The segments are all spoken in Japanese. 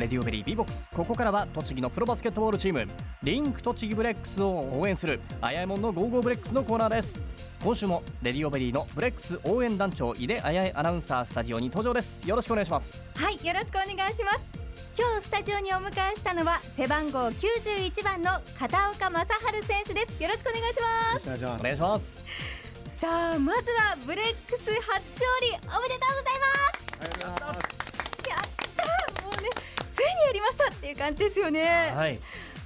RADIO BERRY B-BOX。ここからは栃木のプロバスケットボールチームリンク栃木ブレックスを応援するあやえもんの Go Go BREX のコーナーです。今週も RADIO BERRY のブレックス応援団長井出あやえアナウンサースタジオに登場です。よろしくお願いします。はいよろしくお願いします。今日スタジオにお迎えしたのは背番号91番の片岡大晴選手です。よろしくお願いします。よろしくお願いしますお願いします。さあまずはブレックス初勝利おめでとうございます。ありがとうございますにやりましたっていう感じですよね。はい。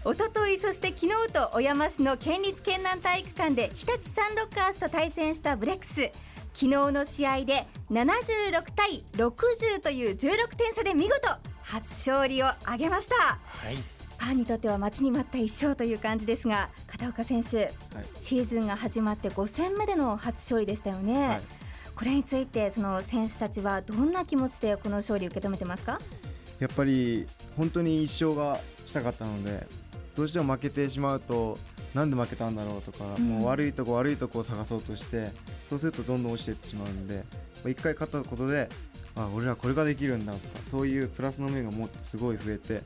一昨日そして昨日と小山市の県立県南体育館で日立サンロッカーズと対戦したブレックス。昨日の試合で76対60という16点差で見事初勝利を挙げました。はい。ファンにとっては待ちに待った一勝という感じですが片岡選手、シーズンが始まって5戦目での初勝利でしたよね、はい。これについてその選手たちはどんな気持ちでこの勝利を受け止めてますか？やっぱり本当に一勝がしたかったのでどうしても負けてしまうとなんで負けたんだろうとか、うん。もう悪いとこ悪いとこを探そうとしてそうするとどんどん落ちていってしまうんでまあ一回勝ったことであ俺らこれができるんだとかそういうプラスの面がもっとすごい増えて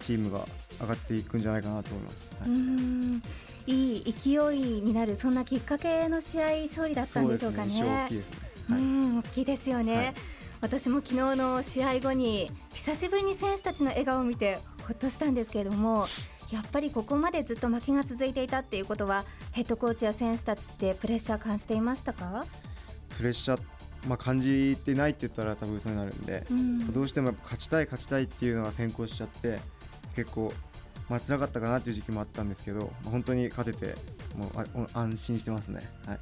チームが上がっていくんじゃないかなと思います。はい。いい勢いになるそんなきっかけの試合勝利だったんでしょうかね。そうですね。一勝大きいですね。うはい。ん大きいですよね、はい私も昨日の試合後に久しぶりに選手たちの笑顔を見てほっとしたんですけれどもやっぱりここまでずっと負けが続いていたっていうことはヘッドコーチや選手たちってプレッシャー感じていましたか、プレッシャー、まあ、感じてないって言ったら多分嘘になるんで、うん。どうしても勝ちたい勝ちたいっていうのが先行しちゃって結構まあ辛かったかなっていう時期もあったんですけど、まあ、本当に勝ててもう安心してますね。はい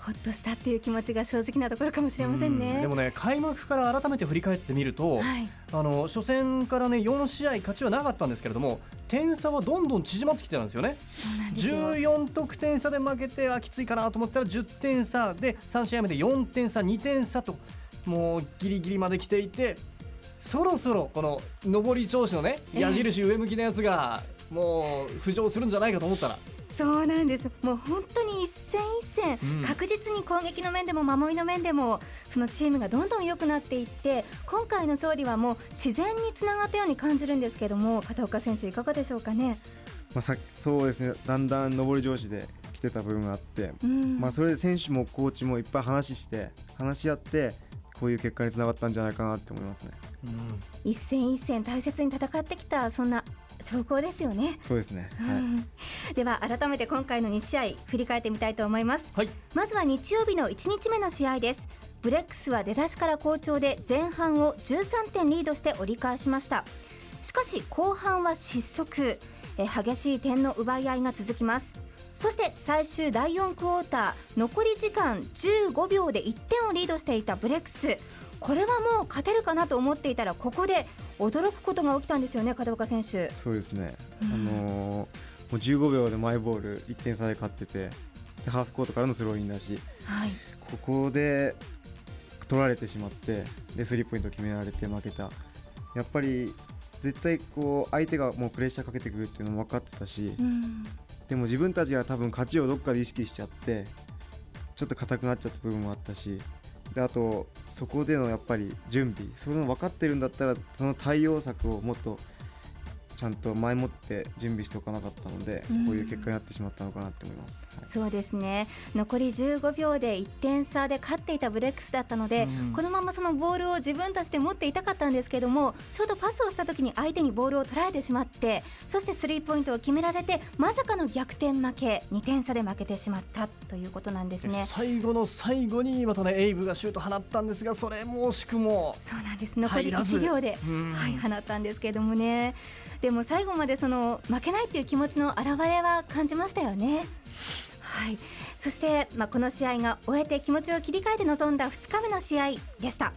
ほっとしたっていう気持ちが正直なところかもしれませんね。うんでもね開幕から改めて振り返ってみると、はい、あの初戦からね4試合勝ちはなかったんですけれども点差はどんどん縮まってきてたんですよねよ。14得点差で負けてあきついかなと思ったら10点差で3試合目で4点差2点差ともうギリギリまで来ていてそろそろこの上り調子のねええ矢印上向きのやつがもう浮上するんじゃないかと思ったらそうなんです。もう本当に一戦一戦、うん。確実に攻撃の面でも守りの面でもそのチームがどんどん良くなっていって今回の勝利はもう自然につながったように感じるんですけども片岡選手いかがでしょうかね？まあ、さそうですね。だんだん上り調子で来てた部分があって、うん。まあ、それで選手もコーチもいっぱい話して話し合ってこういう結果につながったんじゃないかなって思いますね。一戦一戦大切に戦ってきたそんな証拠ですよね。そうですね、はい。うんでは改めて今回の2試合振り返ってみたいと思います。はい。まずは日曜日の1日目の試合です。ブレックスは出だしから好調で前半を13点リードして折り返しました。しかし後半は失速。えー激しい点の奪い合いが続きます。そして最終第4クォーター残り時間15秒で1点をリードしていたブレックス。これはもう勝てるかなと思っていたらここで驚くことが起きたんですよね片岡選手。そうですね、うん。あのーもう15秒でマイボール1点差で勝っててでハーフコートからのスローインだしはい。ここで取られてしまってでスリーポイント決められて負けた。やっぱり絶対こう相手がもうプレッシャーかけてくるっていうのも分かってたし、うん。でも自分たちが多分勝ちをどっかで意識しちゃってちょっと硬くなっちゃった部分もあったしであとそこでのやっぱり準備その分かってるんだったらその対応策をもっとちゃんと前もって準備しておかなかったので、うん。こういう結果になってしまったのかなって思います。はい。そうですね。残り15秒で1点差で勝っていたブレックスだったので、うん。このままそのボールを自分たちで持っていたかったんですけどもちょうどパスをした時に相手にボールを取られてしまってそしてスリーポイントを決められてまさかの逆転負け2点差で負けてしまったということなんですね。最後の最後にまたねエイブがシュート放ったんですがそれも惜しくもそうなんです。残り入らず。1秒で、うん。はい、放ったんですけどもね。でも最後までその負けないっていう気持ちの表れは感じましたよね。はい、そして、まあ、この試合が終えて気持ちを切り替えて臨んだ2日目の試合でした。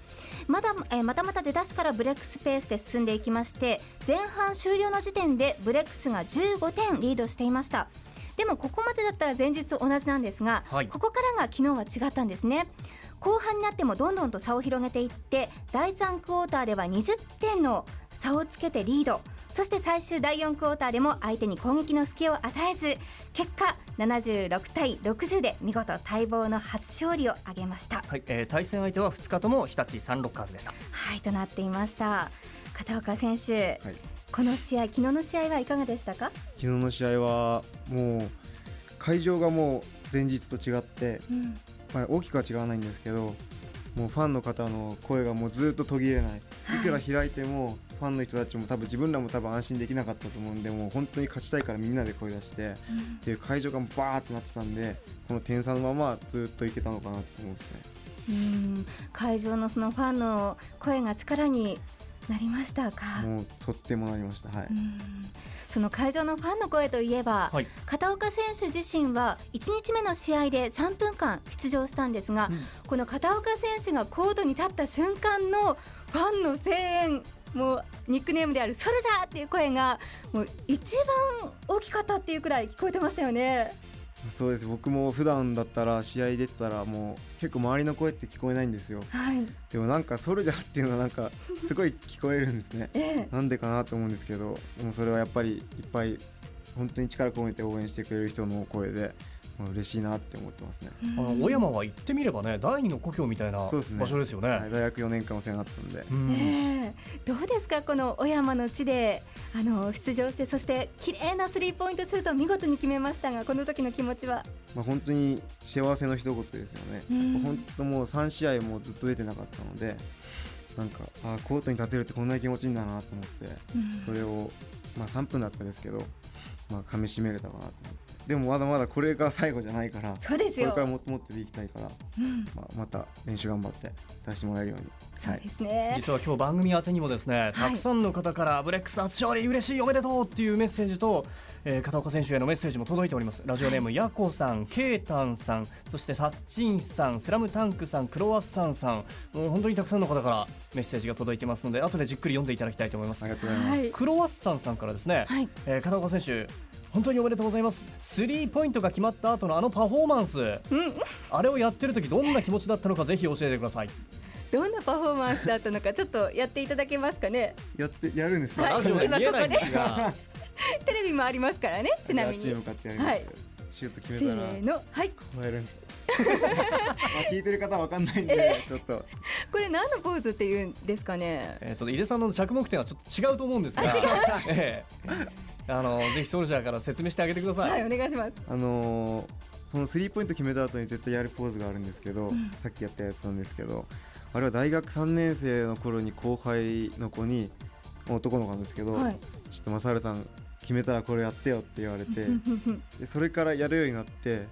まだ、えーまたまた出だしからブレックスペースで進んでいきまして前半終了の時点でブレックスが15点リードしていました。でもここまでだったら前日と同じなんですが、はい。ここからが昨日は違ったんですね。後半になってもどんどんと差を広げていって第3クォーターでは20点の差をつけてリードそして最終第4クォーターでも相手に攻撃の隙を与えず結果76対60で見事待望の初勝利を挙げました。はい、えー対戦相手は2日とも日立サンロッカーズでした。はいとなっていました。片岡選手、はい。この試合昨日の試合はいかがでしたか、昨日の試合はもう会場がもう前日と違って、うん。まあ、大きくは違わないんですけどもうファンの方の声がもうずっと途切れない。いくら開いてもファンの人たちも多分自分らも多分安心できなかったと思うんでもう本当に勝ちたいからみんなで声出してっていう会場がバーってなってたんでこの点差のままずっといけたのかなと思うんですね。うん会場のそのファンの声が力になりましたか？もうとってもなりました、はい。うん。その会場のファンの声といえば、はい。片岡選手自身は1日目の試合で3分間出場したんですが、うん。この片岡選手がコートに立った瞬間のファンの声援もうニックネームである「ソルジャー!」っていう声がもう一番大きかったっていうくらい聞こえてましたよね。そうです僕も普段だったら試合出てたらもう結構周りの声って聞こえないんですよはい、でもなんかソルジャーっていうのはなんかすごい聞こえるんですね ええなんでかなと思うんですけどでもそれはやっぱりいっぱい本当に力込めて応援してくれる人の声で、まあ、嬉しいなって思ってますね、あの小山は行ってみればね第二の故郷みたいなそうですね。場所ですよね。はい、大学4年間お世話になったんで。うん。ええ。どうですか、この小山の地であの出場して、そして綺麗なスリーポイントシュートを見事に決めましたが、この時の気持ちは？まあ、本当に幸せの一言ですよね、うん本当もう3試合もずっと出てなかったのでなんかあーコートに立てるってこんなに気持ちいいんだなと思ってそれを、まあ、3分だったですけど、まあ、噛みしめれたかなと思ってでもまだまだこれが最後じゃないからそうですよ。これからもっともっとでいきたいから、うん。まあ、また練習頑張って出してもらえるように、そうですね。実は今日番組宛てにもですね、たくさんの方からブレックス初勝利嬉しいおめでとうっていうメッセージと、えー片岡選手へのメッセージも届いております。ラジオネームやこさんケイタンさんそしてタッチンさんスラムタンクさんクロワッサンさん。もう本当にたくさんの方からメッセージが届いてますので後でじっくり読んでいただきたいと思います。ありがとうございます、はい、クロワッサンさんからですね、はい、えー片岡選手本当におめでとうございます。スリーポイントが決まった後のあのパフォーマンス。うん、あれをやってる時どんな気持ちだったのかぜひ教えてください。どんなパフォーマンスだったのか、ちょっとやっていただけますかね。やってやるんですか、はい。ラジオで見えないんですが。テレビもありますからね、ちなみに。チーシュート決せめたらーの、はい、こうやるんで。す まあ聞いてる方はわかんないんで、ちょっと。これ何のポーズって言うんですかね？えっ、と井出さんの着目点はちょっと違うと思うんですが、ええ。あのぜひソルジャーから説明してあげてください。はい、お願いします。あのーそのスリーポイント決めた後に絶対やるポーズがあるんですけど、ん。さっきやったやつなんですけどあれは大学3年生の頃に後輩の子に男の子なんですけど、はい。ちょっとマサルさん決めたらこれやってよって言われて でそれからやるようになって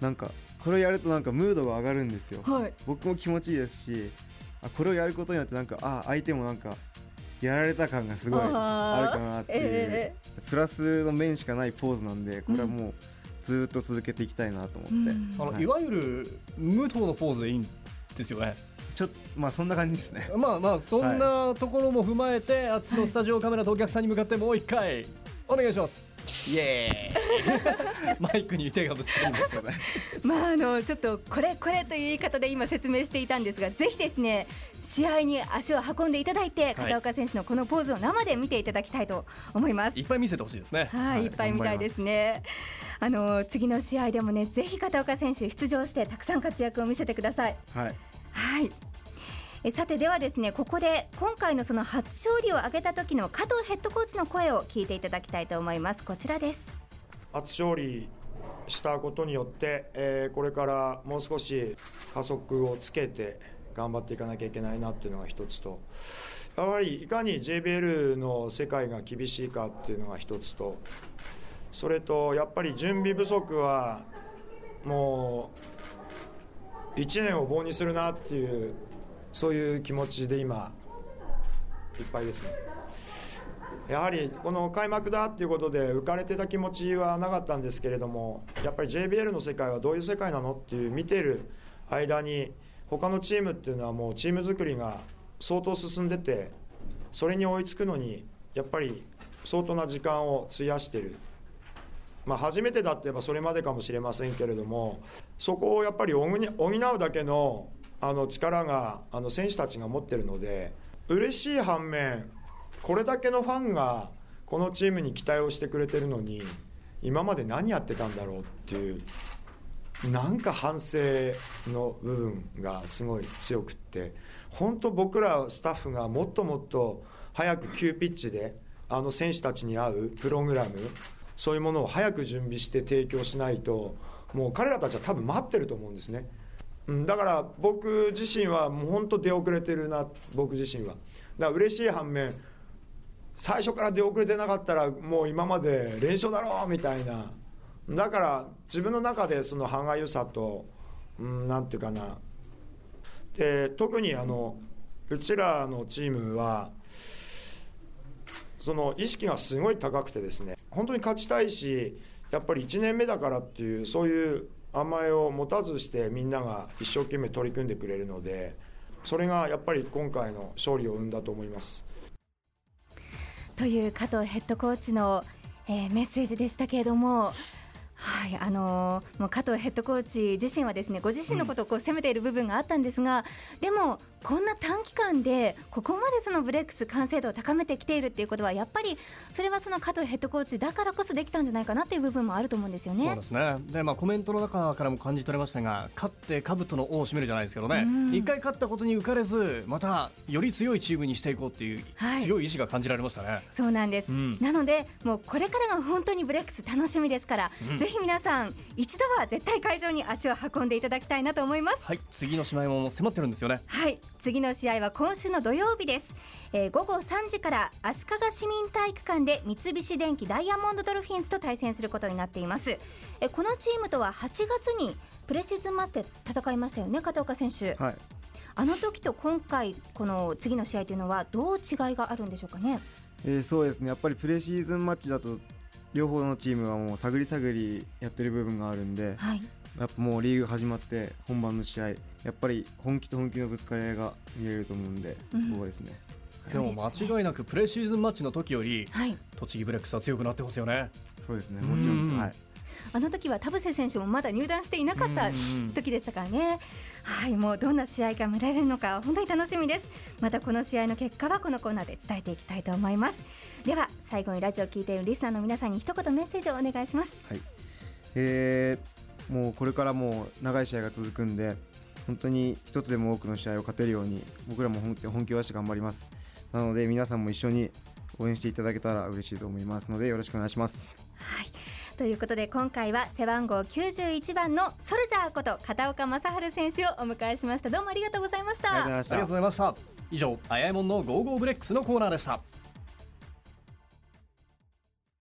なんかこれをやるとなんかムードが上がるんですよ。はい。僕も気持ちいいですしあこれをやることによってなんかあ相手もなんかやられた感がすごいあるかなっていう、えプラスの面しかないポーズなんでこれはもうずーっと続けていきたいなと思って、うん。あの、はい。い、わゆる無党のポーズでいいんですよね。ちょっとまあそんな感じですね。まあまあそんなところも踏まえて、あっちのスタジオカメラとお客さんに向かってもう一回お願いします。イエーイ マイクに手がぶつかりましたね。まああのちょっとこれこれという言い方で今説明していたんですがぜひですね試合に足を運んでいただいて片岡選手のこのポーズを生で見ていただきたいと思います。いっぱい見せてほしいですね。はい、はいいっぱい見たいですね。あの次の試合でもねぜひ片岡選手出場してたくさん活躍を見せてください。はいはい。えさてではですねここで今回のその初勝利を挙げた時の加藤ヘッドコーチの声を聞いていただきたいと思います。こちらです。初勝利したことによって、えーこれからもう少し加速をつけて頑張っていかなきゃいけないなっていうのが一つとやはりいかに JBL の世界が厳しいかっていうのが一つとそれとやっぱり準備不足はもう1年を棒にするなっていうそういう気持ちで今いっぱいですね。やはりこの開幕だっていうことで浮かれてた気持ちはなかったんですけれどもやっぱり JBL の世界はどういう世界なのっていう見てる間に他のチームっていうのはもうチーム作りが相当進んでてそれに追いつくのにやっぱり相当な時間を費やしてる、まあ、初めてだって言えばそれまでかもしれませんけれどもそこをやっぱり補に補うだけのあの力があの選手たちが持ってるので嬉しい反面これだけのファンがこのチームに期待をしてくれてるのに今まで何やってたんだろうっていうなんか反省の部分がすごい強くって本当僕らスタッフがもっともっと早く急ピッチであの選手たちに合うプログラムそういうものを早く準備して提供しないともう彼らたちは多分待ってると思うんですね、うん、だから僕自身はもう本当出遅れてるな僕自身は。だから嬉しい反面最初から出遅れてなかったらもう今まで連勝だろうみたいな。だから自分の中でその歯がゆさと、うん、なんていうかな。で特にあのうちらのチームはその意識がすごい高くてですね本当に勝ちたいしやっぱり1年目だからっていうそういう甘えを持たずしてみんなが一生懸命取り組んでくれるのでそれがやっぱり今回の勝利を生んだと思います。という加藤ヘッドコーチの、えー、メッセージでしたけれども。はいあのー、もう加藤ヘッドコーチ自身はですねご自身のことをこう責めている部分があったんですが、でもこんな短期間でここまでそのブレックス完成度を高めてきているっていうことはやっぱりそれはその加藤ヘッドコーチだからこそできたんじゃないかなっていう部分もあると思うんですよね。そうですね。で、まあ、コメントの中からも感じ取れましたが勝って兜の尾を締めるじゃないですけどね、一、うん、回勝ったことに浮かれずまたより強いチームにしていこうっていう強い意志が感じられましたね。はい、そうなんです、うん、なのでもうこれからが本当にブレックス楽しみですから、ぜひ皆さん一度は絶対会場に足を運んでいただきたいなと思います。はい。次の試合も迫ってるんですよね。はい次の試合は今週の土曜日です、えー、午後3時から足利市民体育館で三菱電機ダイヤモンドドルフィンズと対戦することになっています、えー、このチームとは8月にプレシーズンマッチで戦いましたよね片岡選手、はい、あの時と今回この次の試合というのはどう違いがあるんでしょうかね、えー、そうですね。やっぱりプレシーズンマッチだと両方のチームはもう探り探りやってる部分があるんで、はい、やっぱもうリーグ始まって本番の試合やっぱり本気と本気のぶつかり合いが見れると思うんで、うん、ここですね。でも間違いなくプレシーズンマッチの時より、はい、栃木ブレックスは強くなってますよね。そうですね、もちろんです。はい。あの時は田臥選手もまだ入団していなかった時でしたからね、はいもうどんな試合が見られるのか本当に楽しみです。またこの試合の結果はこのコーナーで伝えていきたいと思います。では最後にラジオを聞いているリスナーの皆さんに一言メッセージをお願いします、はい。えー、もうこれからも長い試合が続くんで本当に一つでも多くの試合を勝てるように僕らも本本気を出して頑張ります。なので皆さんも一緒に応援していただけたら嬉しいと思いますのでよろしくお願いします。はい。ということで今回は背番号91番のソルジャーこと片岡大晴選手をお迎えしました。どうもありがとうございました。ありがとうございました。以上あやえもんの Go Go BREX のコーナーでした